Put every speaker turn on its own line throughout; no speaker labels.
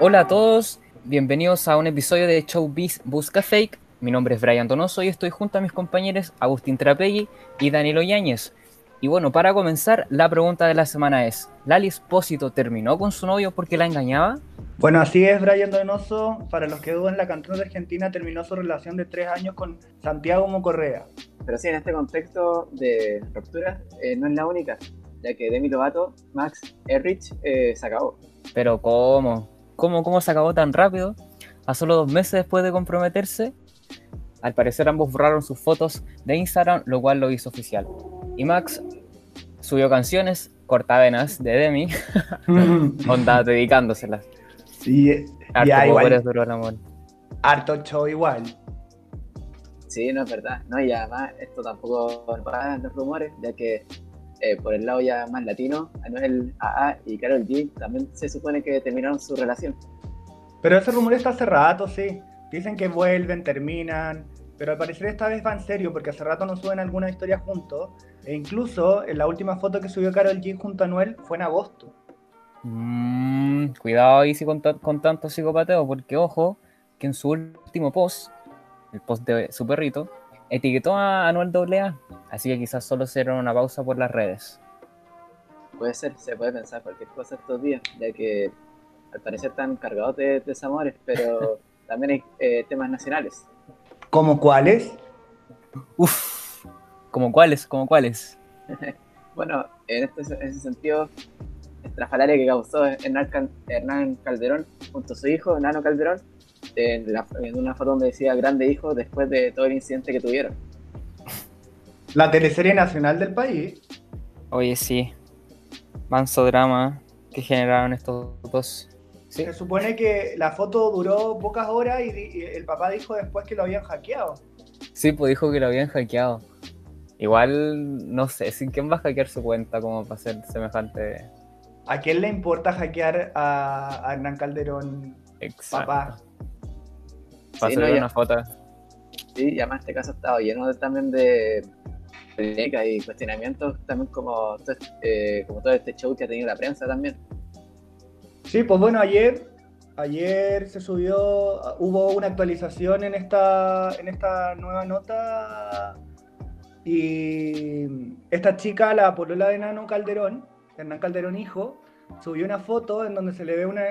Hola a todos, bienvenidos a un episodio de Showbiz Busca Fake. Mi nombre es Brian Donoso y estoy junto a mis compañeros Agustín Trapegui y Danilo Yáñez. Y bueno, para comenzar, la pregunta de la semana es, ¿Lali Espósito terminó con su novio porque la engañaba?
Bueno, así es, Brian Donoso. Para los que dudan, la cantante argentina terminó su relación de tres años con Santiago Mocorrea.
Pero sí, en este contexto de ruptura, eh, no es la única, ya que Demi Lovato, Max Errich, eh, se acabó.
Pero ¿cómo? ¿Cómo, ¿Cómo se acabó tan rápido? A solo dos meses después de comprometerse, al parecer ambos borraron sus fotos de Instagram, lo cual lo hizo oficial. Y Max subió canciones cortavenas de Demi, onda dedicándoselas.
Sí,
Harto
ya
power
igual.
es duro el amor.
Harto show igual.
Sí, no es verdad. No, y además esto tampoco va los rumores, ya que eh, por el lado ya más latino, Anuel AA y Karol G también se supone que terminaron su relación.
Pero ese rumor está hace rato, sí. Dicen que vuelven, terminan. Pero al parecer esta vez va en serio, porque hace rato no suben alguna historia juntos. E incluso en la última foto que subió Karol G junto a Anuel fue en agosto.
Mm, cuidado ahí sí con, con tanto psicopateo, porque ojo, que en su último post, el post de su perrito, etiquetó a Anuel AA, así que quizás solo será una pausa por las redes.
Puede ser, se puede pensar cualquier cosa estos días, ya que al parecer están cargados de desamores, pero también hay eh, temas nacionales.
¿Como cuáles?
Uf, ¿como cuáles? ¿Como cuáles?
Bueno, en, este, en ese sentido, estrafalaria que causó Hernán, Cal- Hernán Calderón junto a su hijo, Nano Calderón, en, la- en una foto donde decía grande hijo después de todo el incidente que tuvieron.
La teleserie nacional del país.
Oye, sí, manso drama que generaron estos dos. Sí,
Se supone que la foto duró pocas horas y, el papá dijo después que lo habían hackeado.
sí, pues dijo que lo habían hackeado. Igual, no sé, sin quién va a hackear su cuenta como para hacer semejante...
¿A quién le importa hackear a, a Hernán Calderón,
Exacto.
papá?
Para
Sí, no,
hacerle
ya-
una foto.
Sí, y además este caso ha estado lleno de- también de polémicas y cuestionamientos, también como, todo este- eh, como todo este show que ha tenido la prensa también.
Sí, pues bueno, ayer, ayer se subió, hubo una actualización en esta, en esta nueva nota y esta chica, la polola de Nano Calderón, Hernán Calderón hijo, subió una foto en donde se le ve una,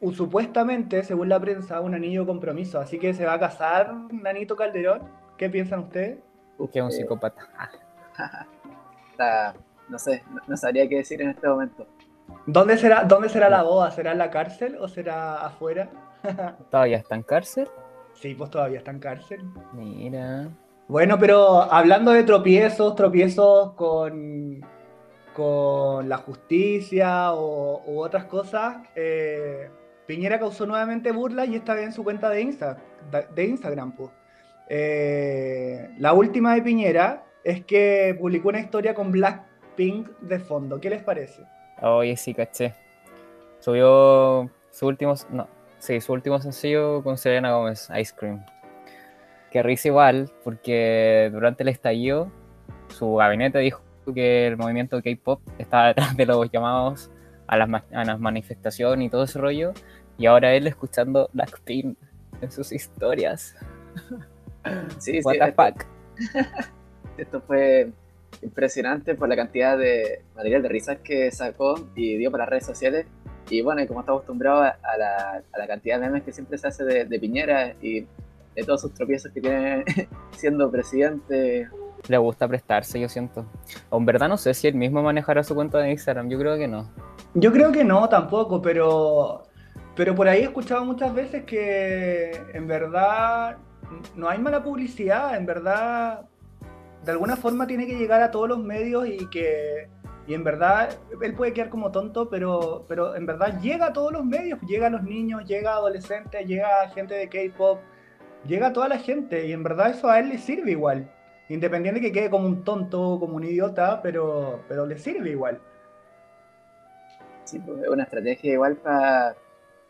un- supuestamente, según la prensa, un anillo de compromiso, así que se va a casar Nanito Calderón. ¿Qué piensan ustedes?
Que es un
Eh,
psicópata.
está- no sé, no, no sabría qué decir en este momento.
¿Dónde será, ¿Dónde será la boda? ¿Será en la cárcel o será afuera?
¿Todavía está en cárcel?
Sí, pues todavía está en cárcel.
Mira.
Bueno, pero hablando de tropiezos, tropiezos con, con la justicia o, u otras cosas, eh, Piñera causó nuevamente burla y esta vez en su cuenta de, Insta, de- de Instagram. pues. Eh, la última de Piñera es que publicó una historia con Blackpink de fondo. ¿Qué les parece?
Oye, sí, caché. Subió su último, no, sí, su último sencillo con Selena Gómez, Ice Cream. Que risa igual, porque durante el estallido, su gabinete dijo que el movimiento K-pop estaba detrás de los llamados a las, a las manifestaciones y todo ese rollo. Y ahora él escuchando Blackpink en sus historias.
Sí, sí,
What the
esto,
fuck.
esto fue impresionante por la cantidad de material de risas que sacó y dio para las redes sociales. Y bueno, y como está acostumbrado a a la, a la cantidad de memes que siempre se hace de, de Piñera y de todos sus tropiezos que tiene siendo presidente.
Le gusta prestarse, yo siento. O en verdad no sé si él mismo manejará su cuenta de Instagram, yo creo que no.
Yo creo que no, tampoco, pero, pero por ahí he escuchado muchas veces que en verdad no hay mala publicidad, en verdad de alguna forma tiene que llegar a todos los medios y que y en verdad él puede quedar como tonto, pero, pero en verdad llega a todos los medios, llega a los niños, llega a adolescentes, llega a gente de K-pop, llega a toda la gente y en verdad eso a él le sirve igual. Independiente que quede como un tonto, como un idiota, pero, pero le sirve igual.
Sí, pues, es una estrategia igual para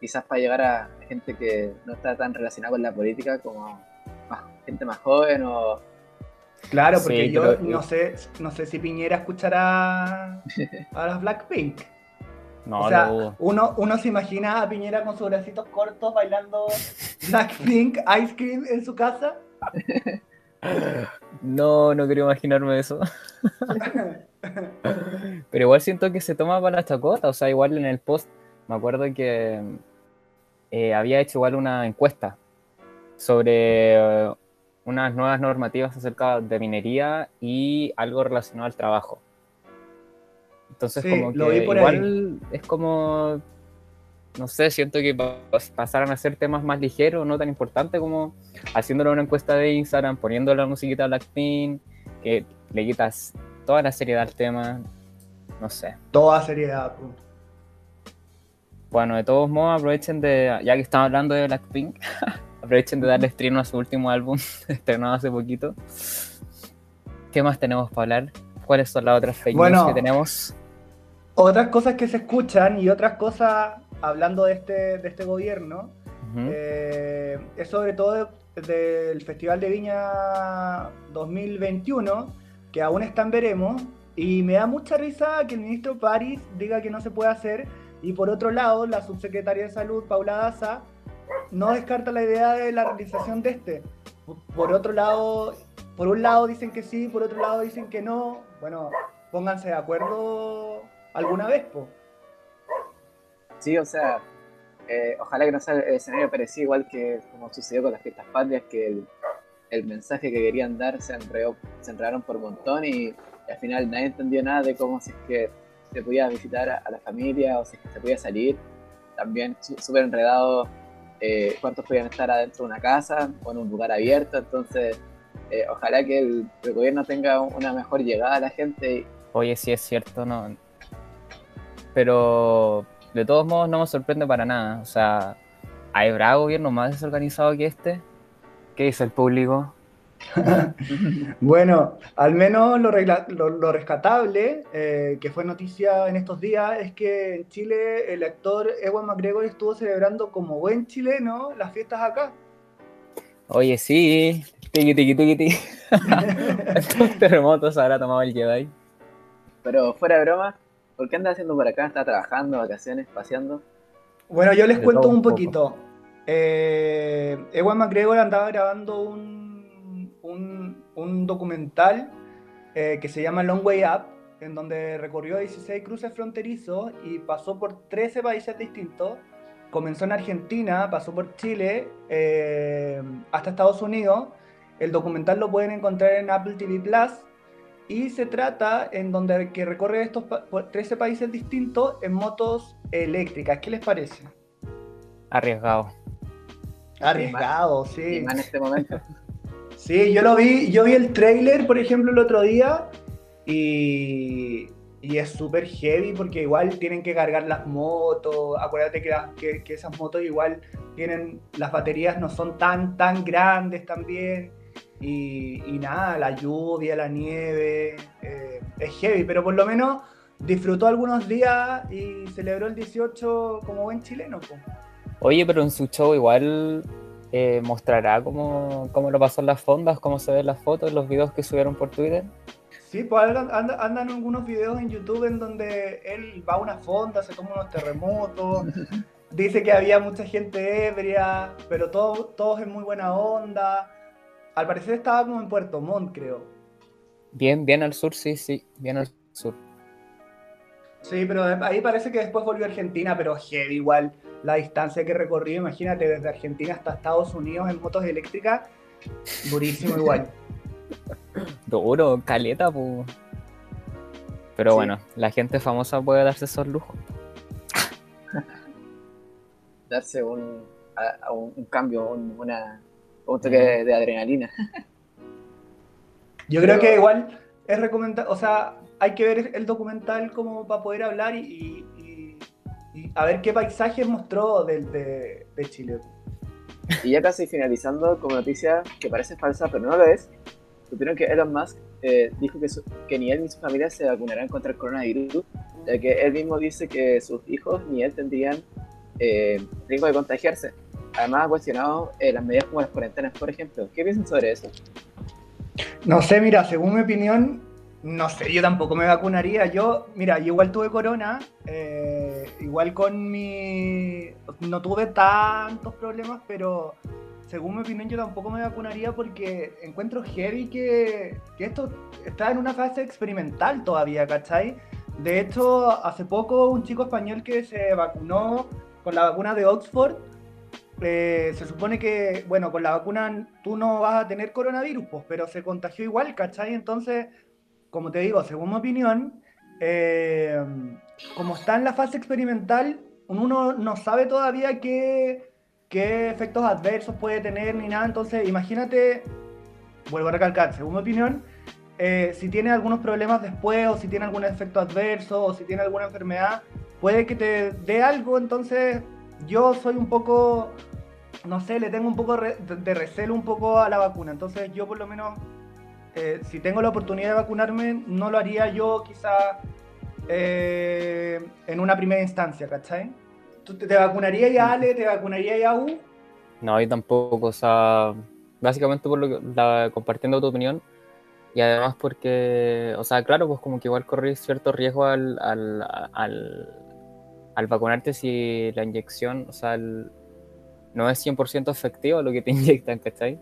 quizás para llegar a gente que no está tan relacionada con la política como gente más joven o
Claro, porque
Sí,
yo
pero-
no sé, no sé si Piñera escuchará a las Blackpink.
No,
o sea, uno, uno se imagina a Piñera con sus bracitos cortos bailando Blackpink Ice Cream en su casa.
No, no quiero imaginarme eso. Pero igual siento que se toma para la chacota, o sea, igual en el post, me acuerdo que eh, había hecho igual una encuesta sobre eh, unas nuevas normativas acerca de minería y algo relacionado al trabajo. Entonces,
Sí,
como
lo vi
que
por
igual es como, no sé, siento que pa- pasaran a ser temas más ligeros, no tan importantes como haciéndole una encuesta de Instagram, poniendo la musiquita Blackpink, que le quitas toda la seriedad al tema, no sé.
Toda seriedad. po.
Bueno, de todos modos, aprovechen de, ya que estamos hablando de Blackpink, aprovechen de darle stream a su último álbum, estrenado hace poquito. ¿Qué más tenemos para hablar? ¿Cuáles son las otras fake
Bueno.
news que tenemos?
Otras cosas que se escuchan y otras cosas hablando de este, de este gobierno eh, es sobre todo de- del Festival de Viña 2021, que aún está en veremos, y me da mucha risa que el ministro París diga que no se puede hacer, y por otro lado, la subsecretaria de Salud, Paula Daza, no descarta la idea de la realización de este. Por otro lado, por un lado dicen que sí, por otro lado dicen que no. Bueno, pónganse de acuerdo alguna vez.
Sí, o sea, eh, ojalá que no sea el escenario parecido igual que como sucedió con las fiestas patrias, que el, mensaje que querían dar se, se enredaron por un montón y, al final nadie entendió nada de cómo si es que se podía visitar a, la familia o si es que se podía salir. También súper enredado eh, cuántos podían estar adentro de una casa o en un lugar abierto. Entonces, eh, ojalá que el, el gobierno tenga una mejor llegada a la gente
Oye, sí es cierto, no. Pero de todos modos no me sorprende para nada. O sea, ¿habrá gobierno más desorganizado que este? ¿Qué dice el público?
Bueno, al menos lo, regla- lo- lo rescatable, eh, que fue noticia en estos días, es que en Chile el actor Ewan McGregor estuvo celebrando como buen chileno las fiestas acá.
Oye, sí. Tiki, tiki, tiki, tiki. Estos terremotos habrá tomado el Jedi.
Pero fuera de broma, ¿por qué anda haciendo por acá? ¿Está trabajando, vacaciones, paseando?
Bueno, yo les
De
cuento un
un poco.
poquito. Eh, Ewan McGregor andaba grabando un, un, documental eh, que se llama Long Way Up, en donde recorrió 16 cruces fronterizos y pasó por 13 países distintos. Comenzó en Argentina, pasó por Chile, eh, hasta Estados Unidos. El documental lo pueden encontrar en Apple TV Plus. Y se trata en donde que recorre estos pa- por 13 países distintos en motos eléctricas. ¿Qué les parece?
Arriesgado.
Arriesgado, sí.
más en este momento.
Sí, yo lo vi, yo vi el trailer, por ejemplo, el otro día y, y es súper heavy porque igual tienen que cargar las motos. Acuérdate que, las- que, esas motos igual tienen, las baterías no son tan, tan grandes también. Y, y nada, la lluvia, la nieve, eh, es heavy, pero por lo menos disfrutó algunos días y celebró el 18 como buen chileno.
Oye, pero en su show igual eh, mostrará cómo, cómo lo pasó en las fondas, cómo se ven las fotos, los videos que subieron por Twitter.
Sí, pues andan, andan- algunos videos en YouTube en donde él va a una fonda, se toma unos terremotos, dice que había mucha gente ebria, pero todo- todos en muy buena onda. Al parecer estaba como en Puerto Montt, creo.
Bien, bien al sur, sí, sí, bien al sur.
Sí, pero ahí parece que después volvió a Argentina, pero heavy igual la distancia que recorrió, imagínate, desde Argentina hasta Estados Unidos en motos eléctricas, durísimo igual.
Duro, caleta, pu. Pero
Sí.
bueno, la gente famosa puede darse esos lujos.
Darse un, a- a un, un cambio, un, una, un toque de, de adrenalina.
Yo creo que igual es recomendable, o sea, hay que ver el documental como para poder hablar y, y- y- a ver qué paisajes mostró del- de, de Chile.
Y ya casi finalizando, como noticia que parece falsa, pero no lo es, supieron que Elon Musk eh, dijo que, su- que ni él ni su familia se vacunarán contra el coronavirus, ya que él mismo dice que sus hijos ni él tendrían eh, riesgo de contagiarse. Además ha cuestionado eh, las medidas como las cuarentenas, por ejemplo. ¿Qué piensan sobre eso?
No sé, mira, según mi opinión, no sé, yo tampoco me vacunaría. Yo, mira, yo igual tuve corona, eh, igual con mi... No tuve tantos problemas, pero según mi opinión yo tampoco me vacunaría porque encuentro heavy que, que esto está en una fase experimental todavía, ¿cachai? De hecho, hace poco un chico español que se vacunó con la vacuna de Oxford, eh, se supone que, bueno, con la vacuna tú no vas a tener coronavirus, pues, pero se contagió igual, ¿cachai? Entonces, como te digo, según mi opinión, eh, como está en la fase experimental, uno no sabe todavía qué, qué efectos adversos puede tener ni nada. Entonces, imagínate, vuelvo a recalcar, según mi opinión, eh, si tiene algunos problemas después, o si tiene algún efecto adverso, o si tiene alguna enfermedad, puede que te dé algo. Entonces, yo soy un poco, no sé, le tengo un poco de recelo un poco a la vacuna. Entonces, yo por lo menos, eh, si tengo la oportunidad de vacunarme, no lo haría yo quizá eh, en una primera instancia, ¿cachai? ¿Tú te, vacunarías ya, Ale? ¿Te vacunarías ya, U?
No, yo tampoco, o sea, básicamente por lo que, compartiendo tu opinión, y además porque, o sea, claro, pues como que igual corrí cierto riesgo al, al, al, vacunarte si la inyección, o sea, no es 100% efectivo lo que te inyectan, ¿cachai?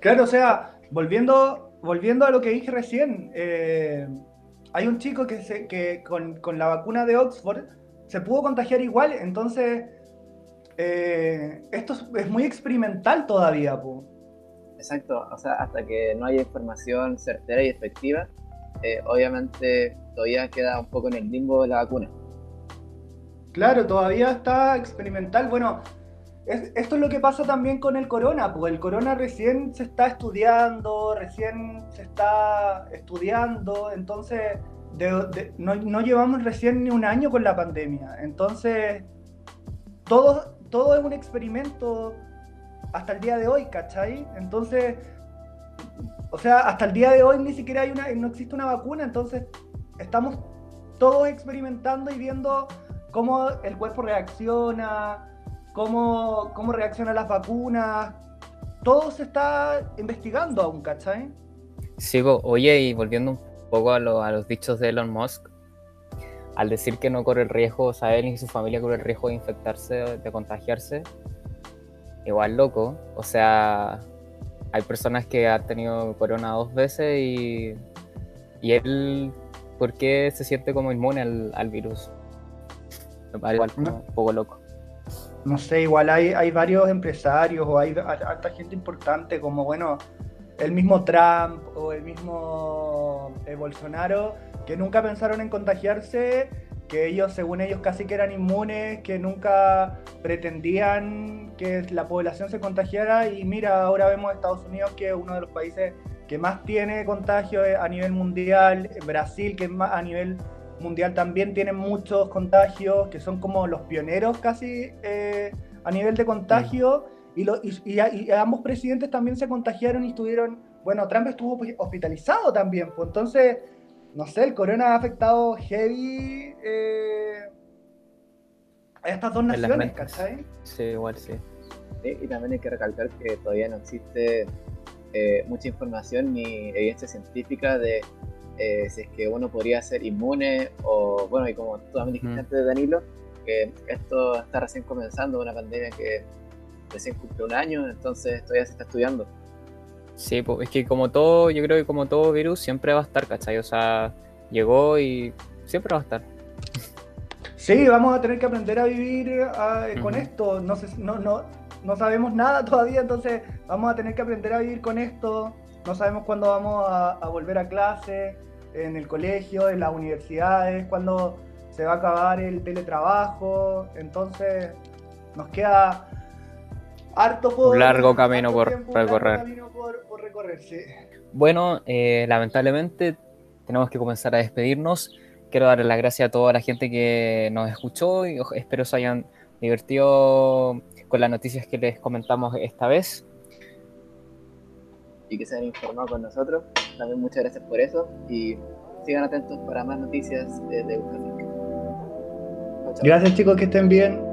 Claro, o sea, volviendo, volviendo a lo que dije recién, eh, hay un chico que, se, que con, con, la vacuna de Oxford se pudo contagiar igual, entonces eh, esto es, muy experimental todavía, pues.
Exacto, o sea, hasta que no haya información certera y efectiva, eh, obviamente todavía queda un poco en el limbo de la vacuna.
Claro, todavía está experimental. Bueno, esto es lo que pasa también con el corona, pues el corona recién se está estudiando, recién se está estudiando, entonces no, no, llevamos recién ni un año con la pandemia, entonces todo, todo es un experimento hasta el día de hoy, ¿cachai? Entonces, o sea, hasta el día de hoy ni siquiera hay una, no existe una vacuna, entonces estamos todos experimentando y viendo cómo el cuerpo reacciona, cómo, cómo reacciona las vacunas, todo se está investigando aún, ¿cachai?
Sí, oye, y volviendo un poco a, a los dichos de Elon Musk, al decir que no corre el riesgo, o sea, él y su familia corre el riesgo de infectarse, de contagiarse, igual loco. O sea, hay personas que han tenido corona dos veces y, y él, ¿por qué se siente como inmune al, virus? Me parece igual un poco loco.
No sé, igual hay, varios empresarios o hay harta gente importante como, bueno, el mismo Trump o el mismo eh, Bolsonaro que nunca pensaron en contagiarse que ellos, según ellos, casi que eran inmunes, que nunca pretendían que la población se contagiara. Y mira, ahora vemos Estados Unidos, que es uno de los países que más tiene contagio a nivel mundial, Brasil, que es más a nivel mundial también tiene muchos contagios, que son como los pioneros casi eh, a nivel de contagio. Y, y, ambos presidentes también se contagiaron y estuvieron, bueno, Trump estuvo hospitalizado también, pues entonces no sé, el corona ha afectado heavy eh, a estas dos naciones, ¿cachai?
Sí, igual sí. Y
también hay que recalcar que todavía no existe eh, mucha información ni evidencia científica de eh, si es que uno podría ser inmune o, bueno, y como tú también dijiste antes de Danilo, que esto está recién comenzando, una pandemia que recién cumple un año, entonces todavía se está estudiando.
Sí, pues es que como todo, yo creo que como todo virus siempre va a estar, ¿cachai? O sea, llegó y siempre va a estar.
Sí, vamos a tener que aprender a vivir ah, con esto. No, sé, no, no, no sabemos nada todavía, entonces vamos a tener que aprender a vivir con esto. No sabemos cuándo vamos a, volver a clase, en el colegio, en las universidades, cuándo se va a acabar el teletrabajo. Entonces nos queda harto por...
Un largo camino por recorrer. Bueno, eh, lamentablemente tenemos que comenzar a despedirnos. Quiero darle las gracias a toda la gente que nos escuchó y espero se hayan divertido con las noticias que les comentamos esta vez.
Y que se hayan informado con nosotros. También muchas gracias por eso y sigan atentos para más noticias de, de
Gracias chicos, que estén bien.